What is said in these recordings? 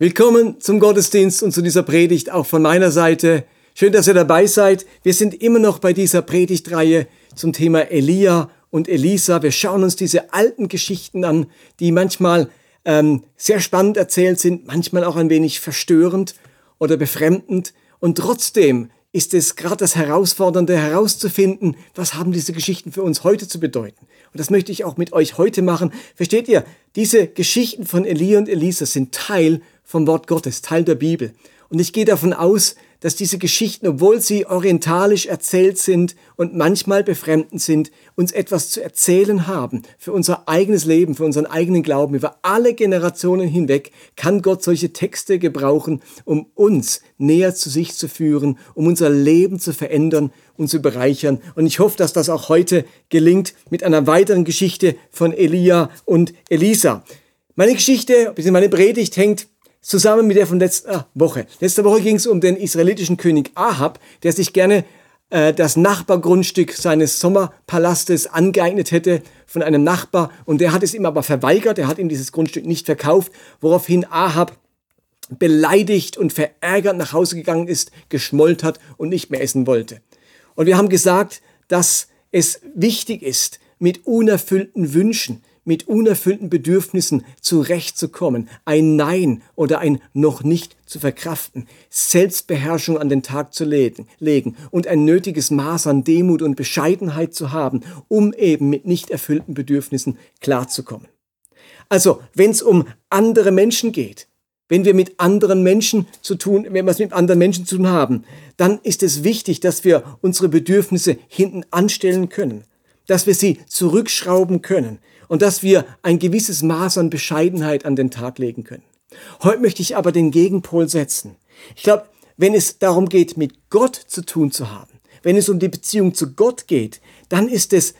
Willkommen zum Gottesdienst und zu dieser Predigt auch von meiner Seite. Schön, dass ihr dabei seid. Wir sind immer noch bei dieser Predigtreihe zum Thema Elia und Elisa. Wir schauen uns diese alten Geschichten an, die manchmal ähm, sehr spannend erzählt sind, manchmal auch ein wenig verstörend oder befremdend. Und trotzdem ist es gerade das Herausfordernde herauszufinden, was haben diese Geschichten für uns heute zu bedeuten. Und das möchte ich auch mit euch heute machen. Versteht ihr, diese Geschichten von Elia und Elisa sind Teil vom Wort Gottes, Teil der Bibel. Und ich gehe davon aus, dass diese Geschichten, obwohl sie orientalisch erzählt sind und manchmal befremdend sind, uns etwas zu erzählen haben für unser eigenes Leben, für unseren eigenen Glauben. Über alle Generationen hinweg kann Gott solche Texte gebrauchen, um uns näher zu sich zu führen, um unser Leben zu verändern und zu bereichern. Und ich hoffe, dass das auch heute gelingt mit einer weiteren Geschichte von Elia und Elisa. Meine Geschichte, meine Predigt hängt zusammen mit der von letzter Woche. Letzte Woche ging es um den israelitischen König Ahab, der sich gerne äh, das Nachbargrundstück seines Sommerpalastes angeeignet hätte von einem Nachbar und der hat es ihm aber verweigert, er hat ihm dieses Grundstück nicht verkauft, woraufhin Ahab beleidigt und verärgert nach Hause gegangen ist, geschmollt hat und nicht mehr essen wollte. Und wir haben gesagt, dass es wichtig ist, mit unerfüllten Wünschen, mit unerfüllten Bedürfnissen zurechtzukommen, ein Nein oder ein noch nicht zu verkraften, Selbstbeherrschung an den Tag zu legen und ein nötiges Maß an Demut und Bescheidenheit zu haben, um eben mit nicht erfüllten Bedürfnissen klarzukommen. Also, wenn es um andere Menschen geht, wenn wir mit anderen Menschen zu tun, wenn wir es mit anderen Menschen zu tun haben, dann ist es wichtig, dass wir unsere Bedürfnisse hinten anstellen können, dass wir sie zurückschrauben können, und dass wir ein gewisses Maß an Bescheidenheit an den Tag legen können. Heute möchte ich aber den Gegenpol setzen. Ich glaube, wenn es darum geht, mit Gott zu tun zu haben, wenn es um die Beziehung zu Gott geht, dann ist es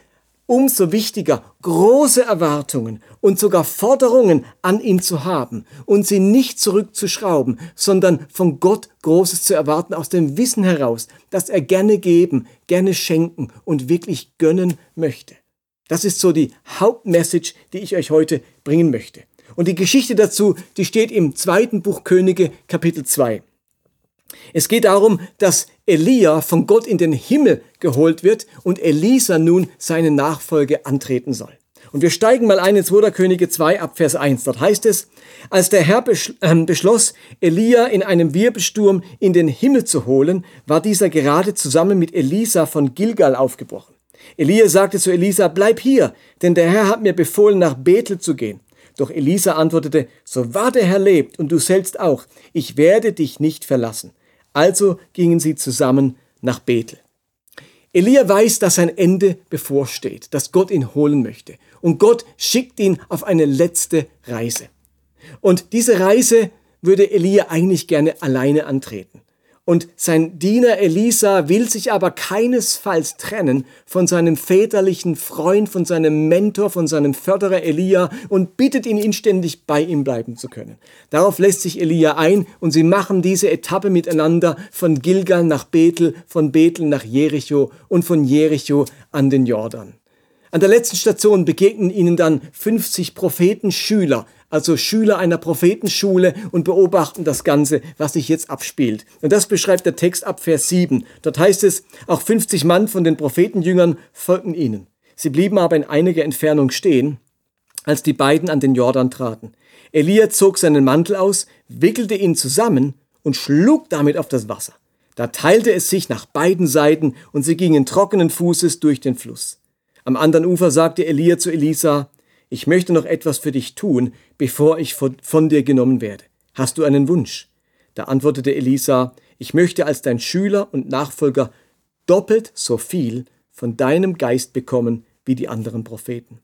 umso wichtiger, große Erwartungen und sogar Forderungen an ihn zu haben und sie nicht zurückzuschrauben, sondern von Gott Großes zu erwarten aus dem Wissen heraus, dass er gerne geben, gerne schenken und wirklich gönnen möchte. Das ist so die Hauptmessage, die ich euch heute bringen möchte. Und die Geschichte dazu, die steht im zweiten Buch Könige, Kapitel 2. Es geht darum, dass Elia von Gott in den Himmel geholt wird und Elisa nun seine Nachfolge antreten soll. Und wir steigen mal ein in 2. Könige 2 ab Vers 1. Dort heißt es, als der Herr ähm, beschloss, Elia in einem Wirbelsturm in den Himmel zu holen, war dieser gerade zusammen mit Elisa von Gilgal aufgebrochen. Elia sagte zu Elisa, bleib hier, denn der Herr hat mir befohlen, nach Bethel zu gehen. Doch Elisa antwortete, so wahr der Herr lebt und du selbst auch, ich werde dich nicht verlassen. Also gingen sie zusammen nach Bethel. Elia weiß, dass sein Ende bevorsteht, dass Gott ihn holen möchte. Und Gott schickt ihn auf eine letzte Reise. Und diese Reise würde Elia eigentlich gerne alleine antreten. Und sein Diener Elisa will sich aber keinesfalls trennen von seinem väterlichen Freund, von seinem Mentor, von seinem Förderer Elia und bittet ihn inständig bei ihm bleiben zu können. Darauf lässt sich Elia ein und sie machen diese Etappe miteinander von Gilgal nach Bethel, von Bethel nach Jericho und von Jericho an den Jordan. An der letzten Station begegnen ihnen dann 50 Prophetenschüler, also Schüler einer Prophetenschule und beobachten das Ganze, was sich jetzt abspielt. Und das beschreibt der Text ab Vers 7. Dort heißt es, auch 50 Mann von den Prophetenjüngern folgten ihnen. Sie blieben aber in einiger Entfernung stehen, als die beiden an den Jordan traten. Elia zog seinen Mantel aus, wickelte ihn zusammen und schlug damit auf das Wasser. Da teilte es sich nach beiden Seiten und sie gingen trockenen Fußes durch den Fluss. Am anderen Ufer sagte Elia zu Elisa, ich möchte noch etwas für dich tun, bevor ich von, von dir genommen werde. Hast du einen Wunsch? Da antwortete Elisa, ich möchte als dein Schüler und Nachfolger doppelt so viel von deinem Geist bekommen wie die anderen Propheten.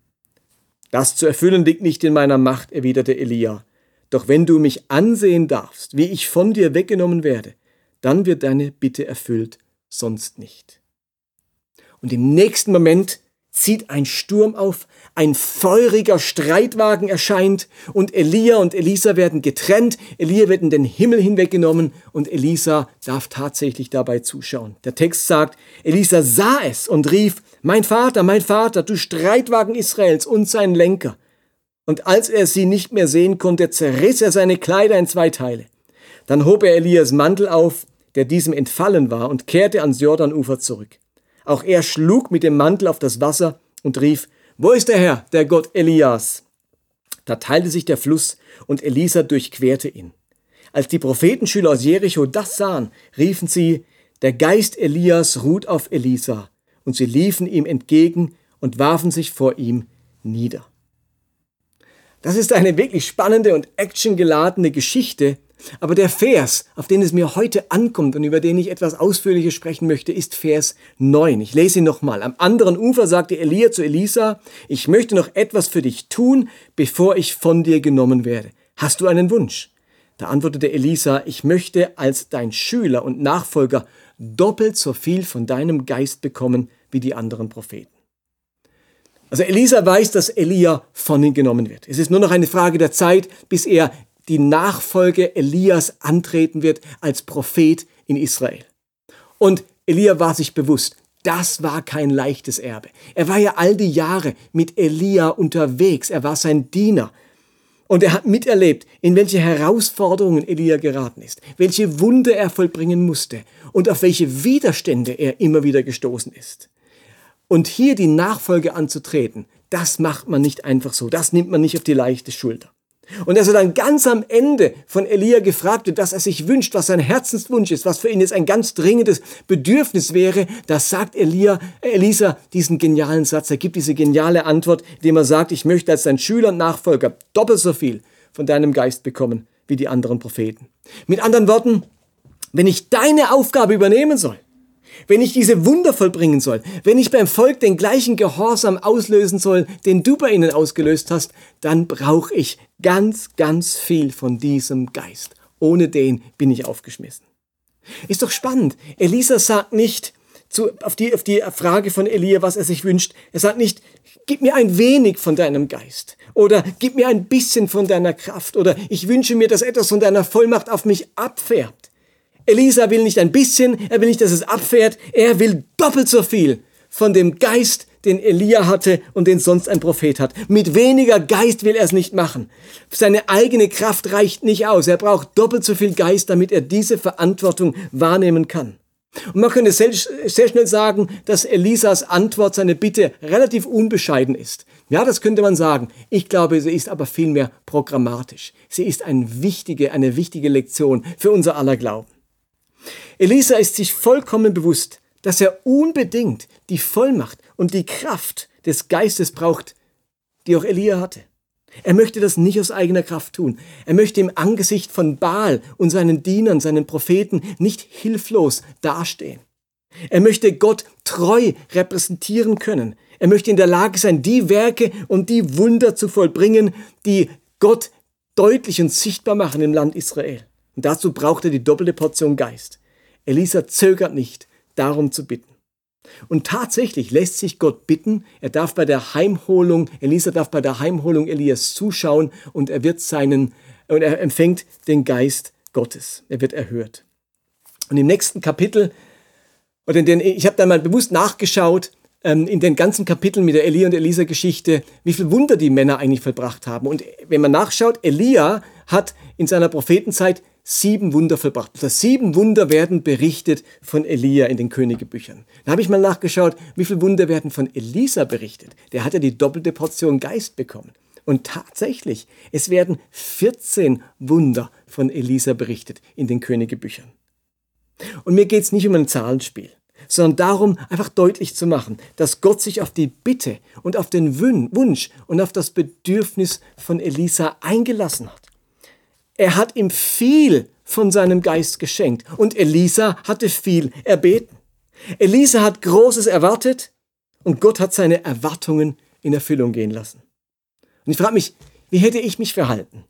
Das zu erfüllen liegt nicht in meiner Macht, erwiderte Elia. Doch wenn du mich ansehen darfst, wie ich von dir weggenommen werde, dann wird deine Bitte erfüllt, sonst nicht. Und im nächsten Moment zieht ein Sturm auf, ein feuriger Streitwagen erscheint und Elia und Elisa werden getrennt. Elia wird in den Himmel hinweggenommen und Elisa darf tatsächlich dabei zuschauen. Der Text sagt, Elisa sah es und rief, mein Vater, mein Vater, du Streitwagen Israels und sein Lenker. Und als er sie nicht mehr sehen konnte, zerriss er seine Kleider in zwei Teile. Dann hob er Elias Mantel auf, der diesem entfallen war, und kehrte ans Jordanufer zurück. Auch er schlug mit dem Mantel auf das Wasser und rief, Wo ist der Herr, der Gott Elias? Da teilte sich der Fluss, und Elisa durchquerte ihn. Als die Prophetenschüler aus Jericho das sahen, riefen sie, Der Geist Elias ruht auf Elisa, und sie liefen ihm entgegen und warfen sich vor ihm nieder. Das ist eine wirklich spannende und actiongeladene Geschichte, aber der Vers, auf den es mir heute ankommt und über den ich etwas ausführlicher sprechen möchte, ist Vers 9. Ich lese ihn nochmal. Am anderen Ufer sagte Elia zu Elisa, ich möchte noch etwas für dich tun, bevor ich von dir genommen werde. Hast du einen Wunsch? Da antwortete Elisa, ich möchte als dein Schüler und Nachfolger doppelt so viel von deinem Geist bekommen wie die anderen Propheten. Also Elisa weiß, dass Elia von ihm genommen wird. Es ist nur noch eine Frage der Zeit, bis er die Nachfolge Elias antreten wird als Prophet in Israel. Und Elia war sich bewusst, das war kein leichtes Erbe. Er war ja all die Jahre mit Elia unterwegs. Er war sein Diener. Und er hat miterlebt, in welche Herausforderungen Elia geraten ist, welche Wunde er vollbringen musste und auf welche Widerstände er immer wieder gestoßen ist. Und hier die Nachfolge anzutreten, das macht man nicht einfach so, das nimmt man nicht auf die leichte Schulter. Und als er dann ganz am Ende von Elia gefragt wird, dass er sich wünscht, was sein Herzenswunsch ist, was für ihn jetzt ein ganz dringendes Bedürfnis wäre, da sagt Elia, Elisa diesen genialen Satz. Er gibt diese geniale Antwort, indem er sagt, ich möchte als dein Schüler und Nachfolger doppelt so viel von deinem Geist bekommen wie die anderen Propheten. Mit anderen Worten, wenn ich deine Aufgabe übernehmen soll, wenn ich diese Wunder vollbringen soll, wenn ich beim Volk den gleichen Gehorsam auslösen soll, den du bei ihnen ausgelöst hast, dann brauche ich ganz, ganz viel von diesem Geist. Ohne den bin ich aufgeschmissen. Ist doch spannend. Elisa sagt nicht zu, auf, die, auf die Frage von Elia, was er sich wünscht. Er sagt nicht, gib mir ein wenig von deinem Geist oder gib mir ein bisschen von deiner Kraft oder ich wünsche mir, dass etwas von deiner Vollmacht auf mich abfärbt. Elisa will nicht ein bisschen, er will nicht, dass es abfährt, er will doppelt so viel von dem Geist, den Elia hatte und den sonst ein Prophet hat. Mit weniger Geist will er es nicht machen. Seine eigene Kraft reicht nicht aus. Er braucht doppelt so viel Geist, damit er diese Verantwortung wahrnehmen kann. Und man könnte sehr, schnell sagen, dass Elisas Antwort, seine Bitte relativ unbescheiden ist. Ja, das könnte man sagen. Ich glaube, sie ist aber vielmehr programmatisch. Sie ist eine wichtige, eine wichtige Lektion für unser aller Glauben. Elisa ist sich vollkommen bewusst, dass er unbedingt die Vollmacht und die Kraft des Geistes braucht, die auch Elia hatte. Er möchte das nicht aus eigener Kraft tun. Er möchte im Angesicht von Baal und seinen Dienern, seinen Propheten nicht hilflos dastehen. Er möchte Gott treu repräsentieren können. Er möchte in der Lage sein, die Werke und die Wunder zu vollbringen, die Gott deutlich und sichtbar machen im Land Israel. Und dazu braucht er die doppelte Portion Geist. Elisa zögert nicht, darum zu bitten. Und tatsächlich lässt sich Gott bitten, er darf bei der Heimholung, Elisa darf bei der Heimholung Elias zuschauen und er wird seinen, und er empfängt den Geist Gottes. Er wird erhört. Und im nächsten Kapitel, oder in den, ich habe da mal bewusst nachgeschaut, ähm, in den ganzen Kapiteln mit der Elia und Elisa Geschichte, wie viel Wunder die Männer eigentlich vollbracht haben. Und wenn man nachschaut, Elia hat in seiner Prophetenzeit sieben Wunder vollbracht. Das sieben Wunder werden berichtet von Elia in den Königebüchern. Da habe ich mal nachgeschaut, wie viele Wunder werden von Elisa berichtet. Der hat ja die doppelte Portion Geist bekommen. Und tatsächlich, es werden 14 Wunder von Elisa berichtet in den Königebüchern. Und mir geht es nicht um ein Zahlenspiel, sondern darum, einfach deutlich zu machen, dass Gott sich auf die Bitte und auf den Wunsch und auf das Bedürfnis von Elisa eingelassen hat. Er hat ihm viel von seinem Geist geschenkt und Elisa hatte viel erbeten. Elisa hat Großes erwartet und Gott hat seine Erwartungen in Erfüllung gehen lassen. Und ich frage mich, wie hätte ich mich verhalten?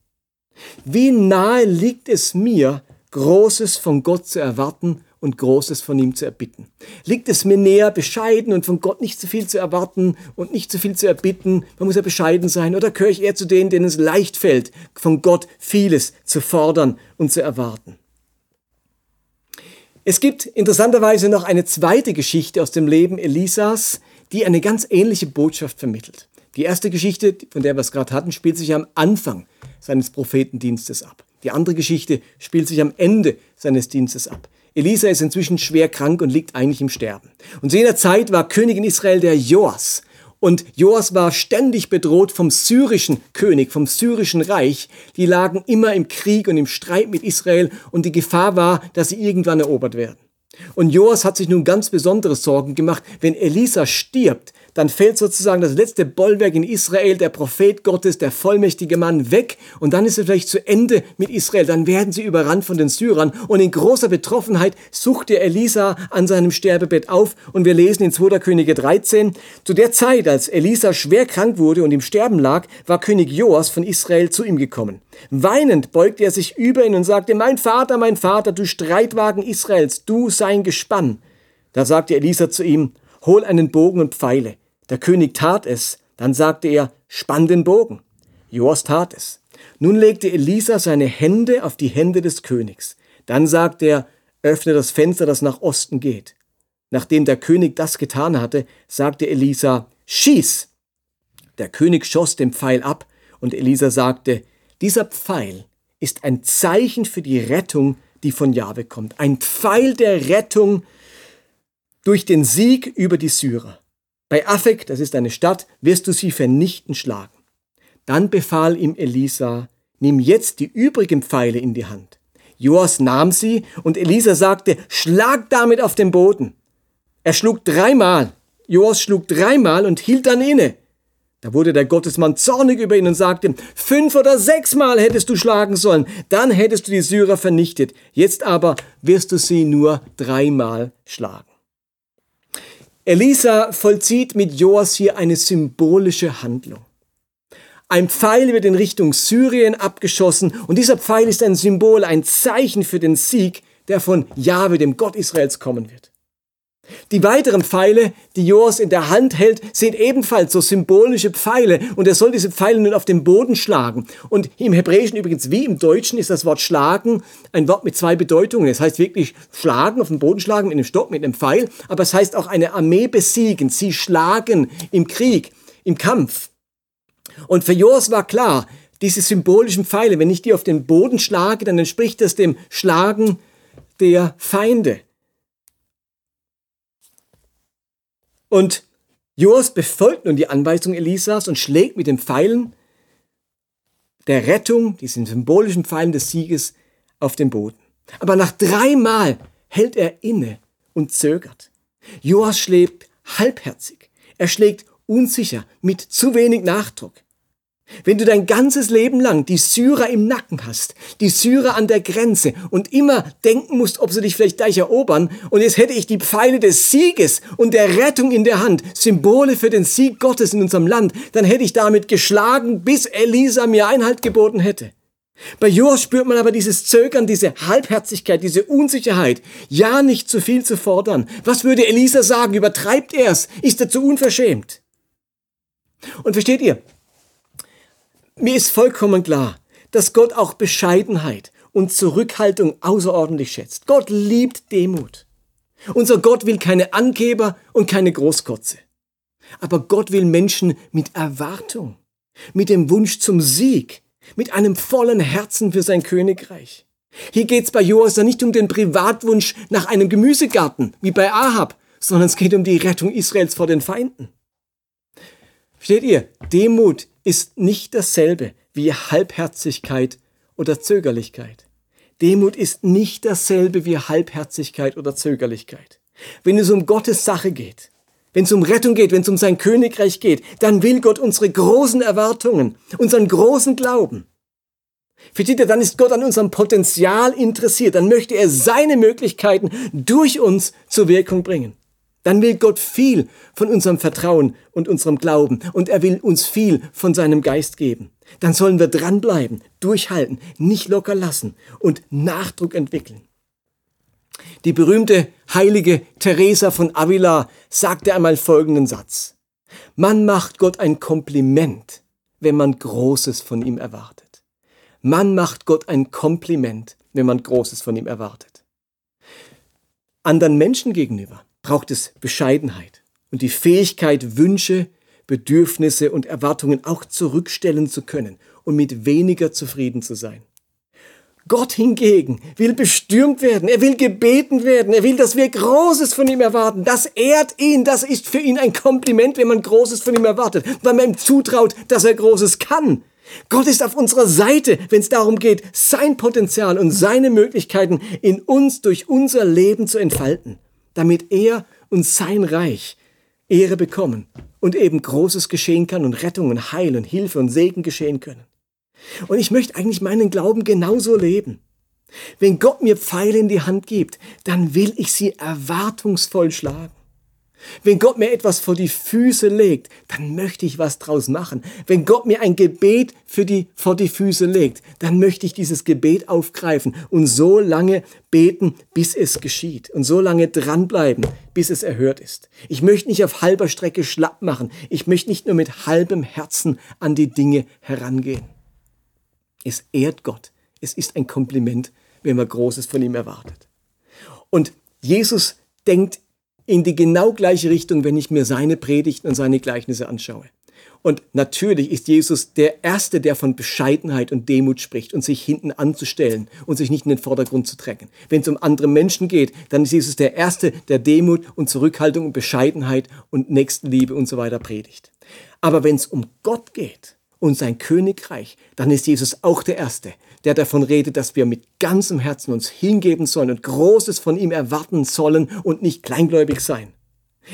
Wie nahe liegt es mir, Großes von Gott zu erwarten und Großes von ihm zu erbitten. Liegt es mir näher, bescheiden und von Gott nicht zu viel zu erwarten und nicht zu viel zu erbitten? Man muss ja bescheiden sein. Oder gehöre ich eher zu denen, denen es leicht fällt, von Gott vieles zu fordern und zu erwarten? Es gibt interessanterweise noch eine zweite Geschichte aus dem Leben Elisas, die eine ganz ähnliche Botschaft vermittelt. Die erste Geschichte, von der wir es gerade hatten, spielt sich am Anfang seines Prophetendienstes ab. Die andere Geschichte spielt sich am Ende seines Dienstes ab. Elisa ist inzwischen schwer krank und liegt eigentlich im Sterben. Und zu jener Zeit war König in Israel der Joas. Und Joas war ständig bedroht vom syrischen König, vom syrischen Reich. Die lagen immer im Krieg und im Streit mit Israel und die Gefahr war, dass sie irgendwann erobert werden. Und Joas hat sich nun ganz besondere Sorgen gemacht, wenn Elisa stirbt, dann fällt sozusagen das letzte Bollwerk in Israel, der Prophet Gottes, der vollmächtige Mann weg und dann ist es vielleicht zu Ende mit Israel. Dann werden sie überrannt von den Syrern und in großer Betroffenheit suchte Elisa an seinem Sterbebett auf und wir lesen in 2. Könige 13, zu der Zeit, als Elisa schwer krank wurde und im Sterben lag, war König Joas von Israel zu ihm gekommen. Weinend beugte er sich über ihn und sagte, mein Vater, mein Vater, du Streitwagen Israels, du sein Gespann. Da sagte Elisa zu ihm, hol einen Bogen und Pfeile. Der König tat es, dann sagte er, spann den Bogen. Joas tat es. Nun legte Elisa seine Hände auf die Hände des Königs. Dann sagte er, öffne das Fenster, das nach Osten geht. Nachdem der König das getan hatte, sagte Elisa, schieß! Der König schoss den Pfeil ab, und Elisa sagte, dieser Pfeil ist ein Zeichen für die Rettung, die von Jahwe kommt. Ein Pfeil der Rettung durch den Sieg über die Syrer. Bei Afek, das ist eine Stadt, wirst du sie vernichten schlagen. Dann befahl ihm Elisa, nimm jetzt die übrigen Pfeile in die Hand. Joas nahm sie und Elisa sagte, schlag damit auf den Boden. Er schlug dreimal. Joas schlug dreimal und hielt dann inne. Da wurde der Gottesmann zornig über ihn und sagte, fünf oder sechsmal hättest du schlagen sollen, dann hättest du die Syrer vernichtet. Jetzt aber wirst du sie nur dreimal schlagen. Elisa vollzieht mit Joas hier eine symbolische Handlung. Ein Pfeil wird in Richtung Syrien abgeschossen und dieser Pfeil ist ein Symbol, ein Zeichen für den Sieg, der von Jahwe, dem Gott Israels, kommen wird. Die weiteren Pfeile, die Joas in der Hand hält, sind ebenfalls so symbolische Pfeile und er soll diese Pfeile nun auf den Boden schlagen. Und im Hebräischen übrigens wie im Deutschen ist das Wort schlagen ein Wort mit zwei Bedeutungen. Es heißt wirklich schlagen, auf den Boden schlagen mit einem Stock, mit einem Pfeil, aber es heißt auch eine Armee besiegen. Sie schlagen im Krieg, im Kampf. Und für Joas war klar, diese symbolischen Pfeile, wenn ich die auf den Boden schlage, dann entspricht das dem Schlagen der Feinde. Und Joas befolgt nun die Anweisung Elisas und schlägt mit den Pfeilen der Rettung, diesen symbolischen Pfeilen des Sieges, auf den Boden. Aber nach dreimal hält er inne und zögert. Joas schlägt halbherzig. Er schlägt unsicher, mit zu wenig Nachdruck. Wenn du dein ganzes Leben lang die Syrer im Nacken hast, die Syrer an der Grenze und immer denken musst, ob sie dich vielleicht gleich erobern, und jetzt hätte ich die Pfeile des Sieges und der Rettung in der Hand, Symbole für den Sieg Gottes in unserem Land, dann hätte ich damit geschlagen, bis Elisa mir Einhalt geboten hätte. Bei Joas spürt man aber dieses Zögern, diese Halbherzigkeit, diese Unsicherheit. Ja, nicht zu viel zu fordern. Was würde Elisa sagen? Übertreibt er's? Ist er zu unverschämt? Und versteht ihr, mir ist vollkommen klar, dass Gott auch Bescheidenheit und Zurückhaltung außerordentlich schätzt. Gott liebt Demut. Unser Gott will keine Angeber und keine Großkotze. Aber Gott will Menschen mit Erwartung, mit dem Wunsch zum Sieg, mit einem vollen Herzen für sein Königreich. Hier geht's bei Joas nicht um den Privatwunsch nach einem Gemüsegarten, wie bei Ahab, sondern es geht um die Rettung Israels vor den Feinden. Versteht ihr? Demut ist nicht dasselbe wie Halbherzigkeit oder Zögerlichkeit. Demut ist nicht dasselbe wie Halbherzigkeit oder Zögerlichkeit. Wenn es um Gottes Sache geht, wenn es um Rettung geht, wenn es um sein Königreich geht, dann will Gott unsere großen Erwartungen, unseren großen Glauben. Versteht ihr, dann ist Gott an unserem Potenzial interessiert, dann möchte er seine Möglichkeiten durch uns zur Wirkung bringen. Dann will Gott viel von unserem Vertrauen und unserem Glauben und er will uns viel von seinem Geist geben. Dann sollen wir dranbleiben, durchhalten, nicht locker lassen und Nachdruck entwickeln. Die berühmte heilige Teresa von Avila sagte einmal folgenden Satz. Man macht Gott ein Kompliment, wenn man Großes von ihm erwartet. Man macht Gott ein Kompliment, wenn man Großes von ihm erwartet. Anderen Menschen gegenüber braucht es Bescheidenheit und die Fähigkeit, Wünsche Bedürfnisse und Erwartungen auch zurückstellen zu können und mit weniger zufrieden zu sein. Gott hingegen will bestürmt werden, er will gebeten werden, er will, dass wir Großes von ihm erwarten. Das ehrt ihn, das ist für ihn ein Kompliment, wenn man Großes von ihm erwartet, weil man ihm zutraut, dass er Großes kann. Gott ist auf unserer Seite, wenn es darum geht, sein Potenzial und seine Möglichkeiten in uns durch unser Leben zu entfalten, damit er und sein Reich Ehre bekommen und eben Großes geschehen kann und Rettung und Heil und Hilfe und Segen geschehen können. Und ich möchte eigentlich meinen Glauben genauso leben. Wenn Gott mir Pfeile in die Hand gibt, dann will ich sie erwartungsvoll schlagen. Wenn Gott mir etwas vor die Füße legt, dann möchte ich was draus machen. Wenn Gott mir ein Gebet für die, vor die Füße legt, dann möchte ich dieses Gebet aufgreifen und so lange beten, bis es geschieht. Und so lange dranbleiben, bis es erhört ist. Ich möchte nicht auf halber Strecke schlapp machen. Ich möchte nicht nur mit halbem Herzen an die Dinge herangehen. Es ehrt Gott. Es ist ein Kompliment, wenn man Großes von ihm erwartet. Und Jesus denkt in die genau gleiche Richtung, wenn ich mir seine Predigten und seine Gleichnisse anschaue. Und natürlich ist Jesus der Erste, der von Bescheidenheit und Demut spricht und sich hinten anzustellen und sich nicht in den Vordergrund zu drängen. Wenn es um andere Menschen geht, dann ist Jesus der Erste, der Demut und Zurückhaltung und Bescheidenheit und Nächstenliebe und so weiter predigt. Aber wenn es um Gott geht und sein Königreich, dann ist Jesus auch der Erste, der davon redet, dass wir mit ganzem Herzen uns hingeben sollen und Großes von ihm erwarten sollen und nicht kleingläubig sein.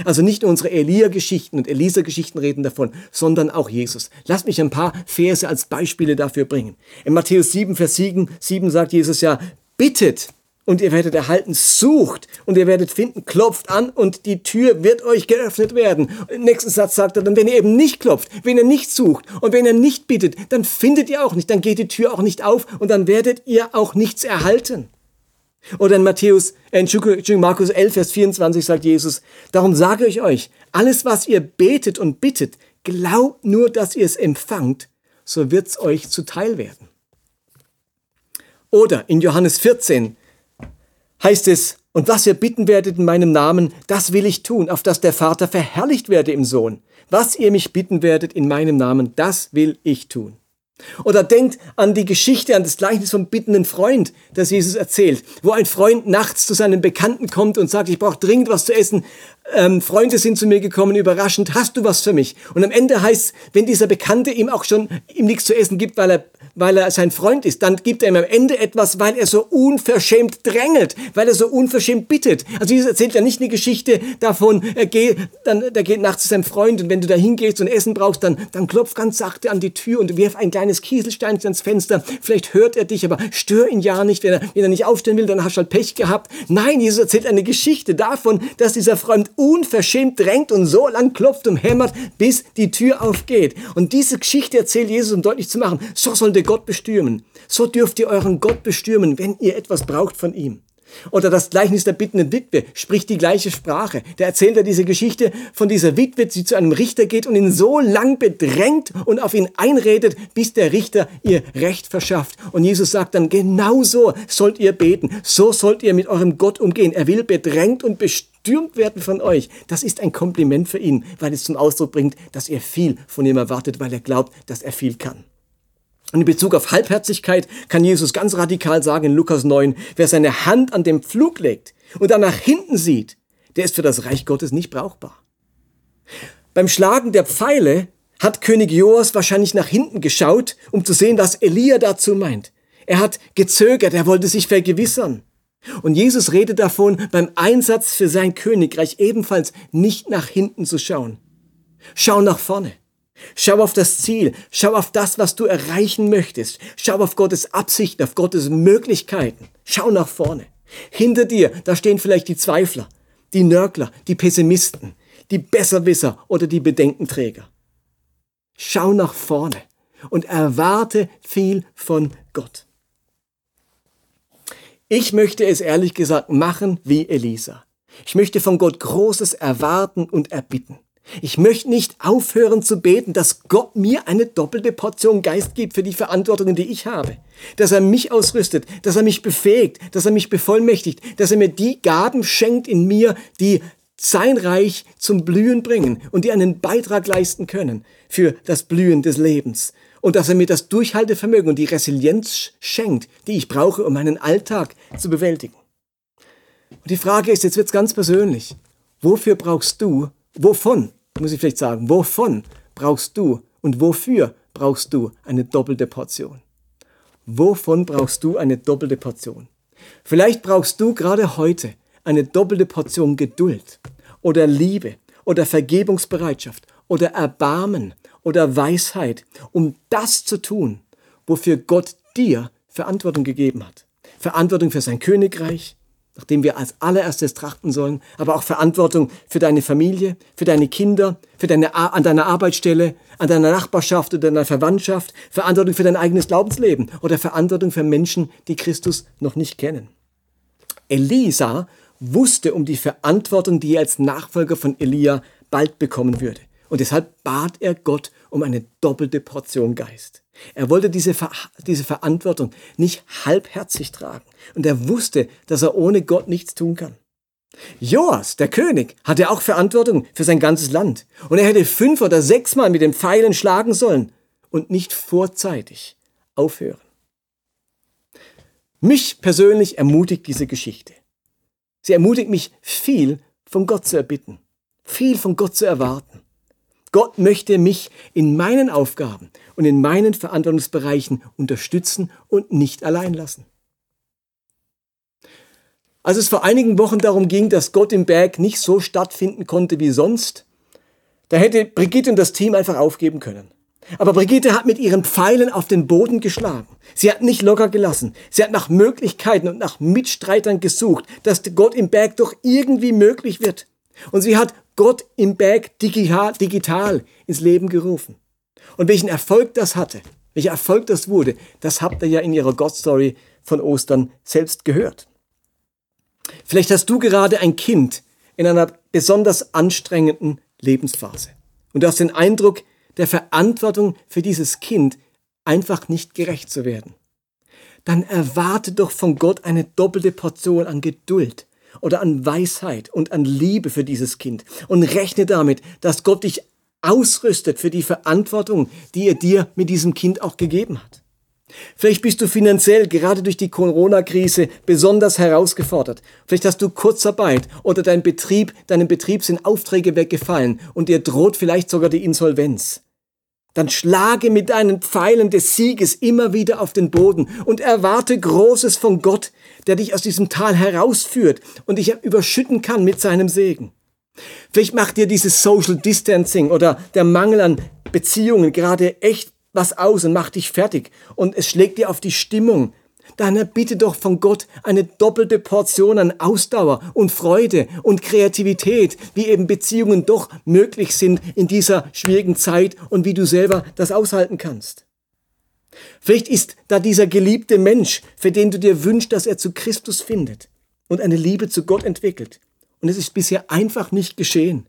Also nicht nur unsere Elia-Geschichten und Elisa-Geschichten reden davon, sondern auch Jesus. Lass mich ein paar Verse als Beispiele dafür bringen. In Matthäus 7, Vers 7, 7 sagt Jesus ja, bittet und ihr werdet erhalten, sucht und ihr werdet finden, klopft an und die Tür wird euch geöffnet werden. Im nächsten Satz sagt er dann, wenn ihr eben nicht klopft, wenn ihr nicht sucht und wenn ihr nicht bittet, dann findet ihr auch nicht, dann geht die Tür auch nicht auf und dann werdet ihr auch nichts erhalten. Oder in Matthäus, äh, in Markus 11, Vers 24 sagt Jesus, darum sage ich euch, alles was ihr betet und bittet, glaubt nur, dass ihr es empfangt, so wird's euch zuteil werden. Oder in Johannes 14, heißt es, und was ihr bitten werdet in meinem Namen, das will ich tun, auf dass der Vater verherrlicht werde im Sohn. Was ihr mich bitten werdet in meinem Namen, das will ich tun. Oder denkt an die Geschichte, an das Gleichnis vom bittenden Freund, das Jesus erzählt, wo ein Freund nachts zu seinem Bekannten kommt und sagt, ich brauche dringend was zu essen. Ähm, Freunde sind zu mir gekommen, überraschend, hast du was für mich? Und am Ende heißt, wenn dieser Bekannte ihm auch schon ihm nichts zu essen gibt, weil er weil er sein Freund ist, dann gibt er ihm am Ende etwas, weil er so unverschämt drängelt, weil er so unverschämt bittet. Also Jesus erzählt ja nicht eine Geschichte davon, er geht, dann, der geht nachts zu seinem Freund und wenn du da hingehst und Essen brauchst, dann, dann klopf ganz sachte an die Tür und wirf ein kleines Kieselsteinchen ans Fenster. Vielleicht hört er dich, aber stör ihn ja nicht. Wenn er, wenn er nicht aufstehen will, dann hast du halt Pech gehabt. Nein, Jesus erzählt eine Geschichte davon, dass dieser Freund unverschämt drängt und so lang klopft und hämmert, bis die Tür aufgeht. Und diese Geschichte erzählt Jesus, um deutlich zu machen, so soll der Gott bestürmen. So dürft ihr euren Gott bestürmen, wenn ihr etwas braucht von ihm. Oder das Gleichnis der bittenden Witwe spricht die gleiche Sprache. Da erzählt er diese Geschichte von dieser Witwe, die zu einem Richter geht und ihn so lang bedrängt und auf ihn einredet, bis der Richter ihr Recht verschafft. Und Jesus sagt dann, genau so sollt ihr beten. So sollt ihr mit eurem Gott umgehen. Er will bedrängt und bestürmt werden von euch. Das ist ein Kompliment für ihn, weil es zum Ausdruck bringt, dass er viel von ihm erwartet, weil er glaubt, dass er viel kann. Und in Bezug auf Halbherzigkeit kann Jesus ganz radikal sagen in Lukas 9, wer seine Hand an den Pflug legt und dann nach hinten sieht, der ist für das Reich Gottes nicht brauchbar. Beim Schlagen der Pfeile hat König Joas wahrscheinlich nach hinten geschaut, um zu sehen, was Elia dazu meint. Er hat gezögert, er wollte sich vergewissern. Und Jesus redet davon, beim Einsatz für sein Königreich ebenfalls nicht nach hinten zu schauen. Schau nach vorne. Schau auf das Ziel, schau auf das, was du erreichen möchtest, schau auf Gottes Absichten, auf Gottes Möglichkeiten, schau nach vorne. Hinter dir, da stehen vielleicht die Zweifler, die Nörgler, die Pessimisten, die Besserwisser oder die Bedenkenträger. Schau nach vorne und erwarte viel von Gott. Ich möchte es ehrlich gesagt machen wie Elisa. Ich möchte von Gott Großes erwarten und erbitten. Ich möchte nicht aufhören zu beten, dass Gott mir eine doppelte Portion Geist gibt für die Verantwortungen, die ich habe. Dass er mich ausrüstet, dass er mich befähigt, dass er mich bevollmächtigt, dass er mir die Gaben schenkt in mir, die sein Reich zum Blühen bringen und die einen Beitrag leisten können für das Blühen des Lebens. Und dass er mir das Durchhaltevermögen und die Resilienz schenkt, die ich brauche, um meinen Alltag zu bewältigen. Und die Frage ist, jetzt wird's ganz persönlich. Wofür brauchst du, wovon, muss ich vielleicht sagen, wovon brauchst du und wofür brauchst du eine doppelte Portion? Wovon brauchst du eine doppelte Portion? Vielleicht brauchst du gerade heute eine doppelte Portion Geduld oder Liebe oder Vergebungsbereitschaft oder Erbarmen oder Weisheit, um das zu tun, wofür Gott dir Verantwortung gegeben hat. Verantwortung für sein Königreich, nach dem wir als allererstes trachten sollen, aber auch Verantwortung für deine Familie, für deine Kinder, für deine, an deiner Arbeitsstelle, an deiner Nachbarschaft oder deiner Verwandtschaft, Verantwortung für dein eigenes Glaubensleben oder Verantwortung für Menschen, die Christus noch nicht kennen. Elisa wusste um die Verantwortung, die er als Nachfolger von Elia bald bekommen würde. Und deshalb bat er Gott um eine doppelte Portion Geist. Er wollte diese, Ver diese Verantwortung nicht halbherzig tragen. Und er wusste, dass er ohne Gott nichts tun kann. Joas, der König, hatte auch Verantwortung für sein ganzes Land. Und er hätte fünf oder sechsmal mit den Pfeilen schlagen sollen und nicht vorzeitig aufhören. Mich persönlich ermutigt diese Geschichte. Sie ermutigt mich, viel von Gott zu erbitten, viel von Gott zu erwarten. Gott möchte mich in meinen Aufgaben und in meinen Verantwortungsbereichen unterstützen und nicht allein lassen. Als es vor einigen Wochen darum ging, dass Gott im Berg nicht so stattfinden konnte wie sonst, da hätte Brigitte und das Team einfach aufgeben können. Aber Brigitte hat mit ihren Pfeilen auf den Boden geschlagen. Sie hat nicht locker gelassen. Sie hat nach Möglichkeiten und nach Mitstreitern gesucht, dass Gott im Berg doch irgendwie möglich wird. Und sie hat Gott im Berg digital ins Leben gerufen. Und welchen Erfolg das hatte, welcher Erfolg das wurde, das habt ihr ja in ihrer God-Story von Ostern selbst gehört. Vielleicht hast du gerade ein Kind in einer besonders anstrengenden Lebensphase. Und du hast den Eindruck, der Verantwortung für dieses Kind einfach nicht gerecht zu werden. Dann erwarte doch von Gott eine doppelte Portion an Geduld oder an Weisheit und an Liebe für dieses Kind und rechne damit, dass Gott dich ausrüstet für die Verantwortung, die er dir mit diesem Kind auch gegeben hat. Vielleicht bist du finanziell gerade durch die Corona-Krise besonders herausgefordert. Vielleicht hast du Kurzarbeit oder dein Betrieb, deinem Betrieb sind Aufträge weggefallen und dir droht vielleicht sogar die Insolvenz. Dann schlage mit deinen Pfeilen des Sieges immer wieder auf den Boden und erwarte Großes von Gott, der dich aus diesem Tal herausführt und dich überschütten kann mit seinem Segen. Vielleicht macht dir dieses Social Distancing oder der Mangel an Beziehungen gerade echt was aus und macht dich fertig und es schlägt dir auf die Stimmung. Dann erbitte doch von Gott eine doppelte Portion an Ausdauer und Freude und Kreativität, wie eben Beziehungen doch möglich sind in dieser schwierigen Zeit und wie du selber das aushalten kannst. Vielleicht ist da dieser geliebte Mensch, für den du dir wünschst, dass er zu Christus findet und eine Liebe zu Gott entwickelt. Und es ist bisher einfach nicht geschehen.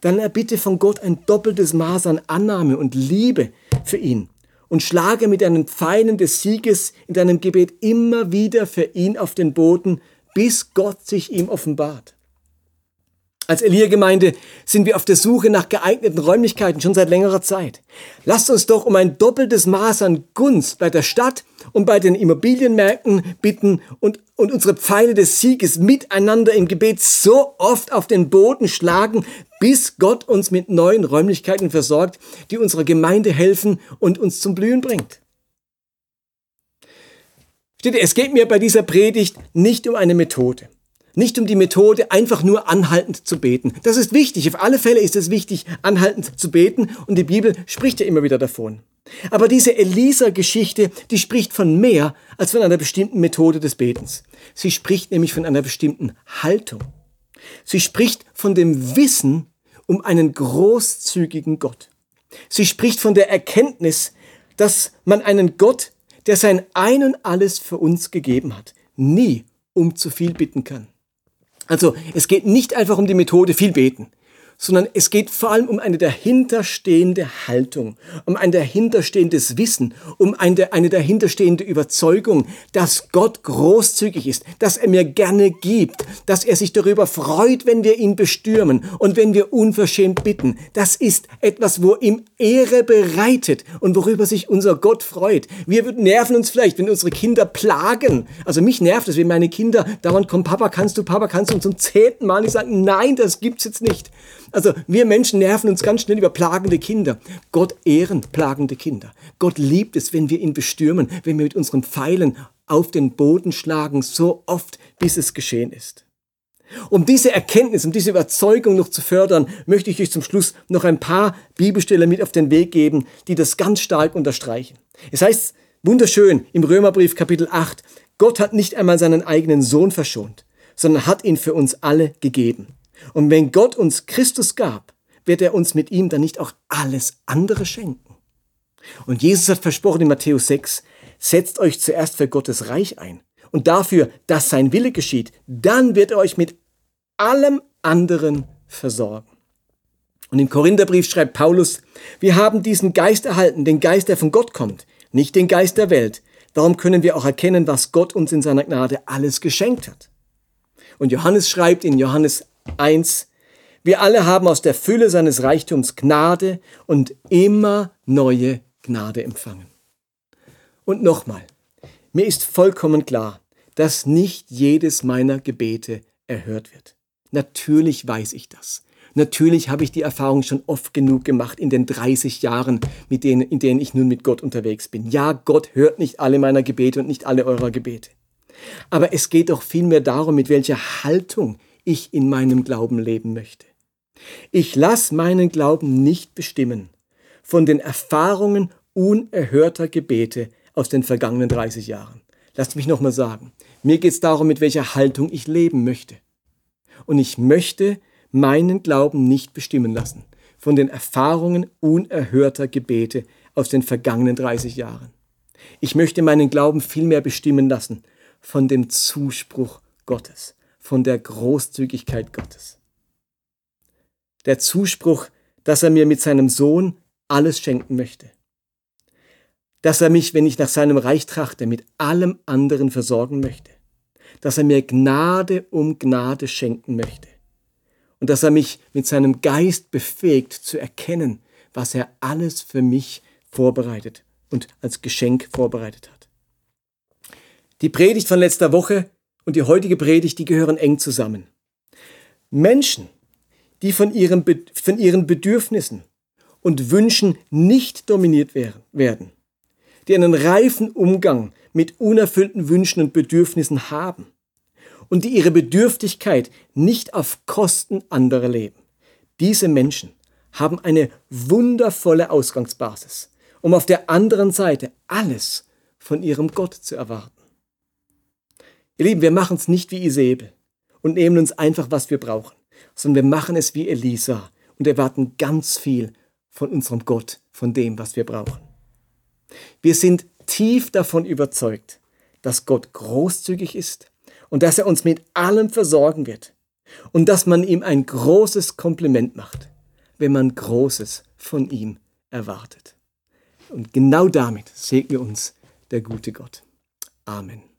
Dann erbitte von Gott ein doppeltes Maß an Annahme und Liebe für ihn und schlage mit deinen Pfeilen des Sieges in deinem Gebet immer wieder für ihn auf den Boden, bis Gott sich ihm offenbart. Als Elia-Gemeinde sind wir auf der Suche nach geeigneten Räumlichkeiten schon seit längerer Zeit. Lasst uns doch um ein doppeltes Maß an Gunst bei der Stadt und bei den Immobilienmärkten bitten und, und unsere Pfeile des Sieges miteinander im Gebet so oft auf den Boden schlagen, bis Gott uns mit neuen Räumlichkeiten versorgt, die unserer Gemeinde helfen und uns zum Blühen bringt. Steht, es geht mir bei dieser Predigt nicht um eine Methode. Nicht um die Methode, einfach nur anhaltend zu beten. Das ist wichtig. Auf alle Fälle ist es wichtig, anhaltend zu beten. Und die Bibel spricht ja immer wieder davon. Aber diese Elisa-Geschichte, die spricht von mehr als von einer bestimmten Methode des Betens. Sie spricht nämlich von einer bestimmten Haltung. Sie spricht von dem Wissen um einen großzügigen Gott. Sie spricht von der Erkenntnis, dass man einen Gott, der sein Ein und alles für uns gegeben hat, nie um zu viel bitten kann. Also es geht nicht einfach um die Methode viel beten, sondern es geht vor allem um eine dahinterstehende Haltung, um ein dahinterstehendes Wissen, um eine, eine dahinterstehende Überzeugung, dass Gott großzügig ist, dass er mir gerne gibt, dass er sich darüber freut, wenn wir ihn bestürmen und wenn wir unverschämt bitten. Das ist etwas, wo ihm Ehre bereitet und worüber sich unser Gott freut. Wir nerven uns vielleicht, wenn unsere Kinder plagen. Also mich nervt es, wenn meine Kinder dauernd kommen, Papa, kannst du, Papa, kannst du, und zum zehnten Mal ich sage, nein, das gibt's jetzt nicht. Also wir Menschen nerven uns ganz schnell über plagende Kinder. Gott ehren plagende Kinder. Gott liebt es, wenn wir ihn bestürmen, wenn wir mit unseren Pfeilen auf den Boden schlagen, so oft, bis es geschehen ist. Um diese Erkenntnis, um diese Überzeugung noch zu fördern, möchte ich euch zum Schluss noch ein paar Bibelstellen mit auf den Weg geben, die das ganz stark unterstreichen. Es heißt wunderschön im Römerbrief Kapitel 8, Gott hat nicht einmal seinen eigenen Sohn verschont, sondern hat ihn für uns alle gegeben. Und wenn Gott uns Christus gab, wird er uns mit ihm dann nicht auch alles andere schenken? Und Jesus hat versprochen in Matthäus 6, setzt euch zuerst für Gottes Reich ein und dafür, dass sein Wille geschieht, dann wird er euch mit allem anderen versorgen. Und im Korintherbrief schreibt Paulus, wir haben diesen Geist erhalten, den Geist, der von Gott kommt, nicht den Geist der Welt. Darum können wir auch erkennen, was Gott uns in seiner Gnade alles geschenkt hat. Und Johannes schreibt in Johannes 1, wir alle haben aus der Fülle seines Reichtums Gnade und immer neue Gnade empfangen. Und nochmal, mir ist vollkommen klar, dass nicht jedes meiner Gebete erhört wird. Natürlich weiß ich das. Natürlich habe ich die Erfahrung schon oft genug gemacht in den 30 Jahren, mit denen, in denen ich nun mit Gott unterwegs bin. Ja, Gott hört nicht alle meiner Gebete und nicht alle eurer Gebete. Aber es geht doch vielmehr darum, mit welcher Haltung ich in meinem Glauben leben möchte. Ich lasse meinen Glauben nicht bestimmen von den Erfahrungen unerhörter Gebete aus den vergangenen 30 Jahren. Lasst mich nochmal sagen, mir geht es darum, mit welcher Haltung ich leben möchte. Und ich möchte meinen Glauben nicht bestimmen lassen von den Erfahrungen unerhörter Gebete aus den vergangenen 30 Jahren. Ich möchte meinen Glauben vielmehr bestimmen lassen von dem Zuspruch Gottes, von der Großzügigkeit Gottes. Der Zuspruch, dass er mir mit seinem Sohn alles schenken möchte. Dass er mich, wenn ich nach seinem Reich trachte, mit allem anderen versorgen möchte. Dass er mir Gnade um Gnade schenken möchte. Und dass er mich mit seinem Geist befähigt zu erkennen, was er alles für mich vorbereitet und als Geschenk vorbereitet hat. Die Predigt von letzter Woche und die heutige Predigt, die gehören eng zusammen. Menschen, die von ihren, von ihren Bedürfnissen und Wünschen nicht dominiert werden, die einen reifen Umgang mit unerfüllten Wünschen und Bedürfnissen haben und die ihre Bedürftigkeit nicht auf Kosten anderer leben. Diese Menschen haben eine wundervolle Ausgangsbasis, um auf der anderen Seite alles von ihrem Gott zu erwarten. Ihr Lieben, wir machen es nicht wie Isabel und nehmen uns einfach, was wir brauchen, sondern wir machen es wie Elisa und erwarten ganz viel von unserem Gott, von dem, was wir brauchen. Wir sind tief davon überzeugt, dass Gott großzügig ist und dass er uns mit allem versorgen wird und dass man ihm ein großes Kompliment macht, wenn man Großes von ihm erwartet. Und genau damit segnet uns der gute Gott. Amen.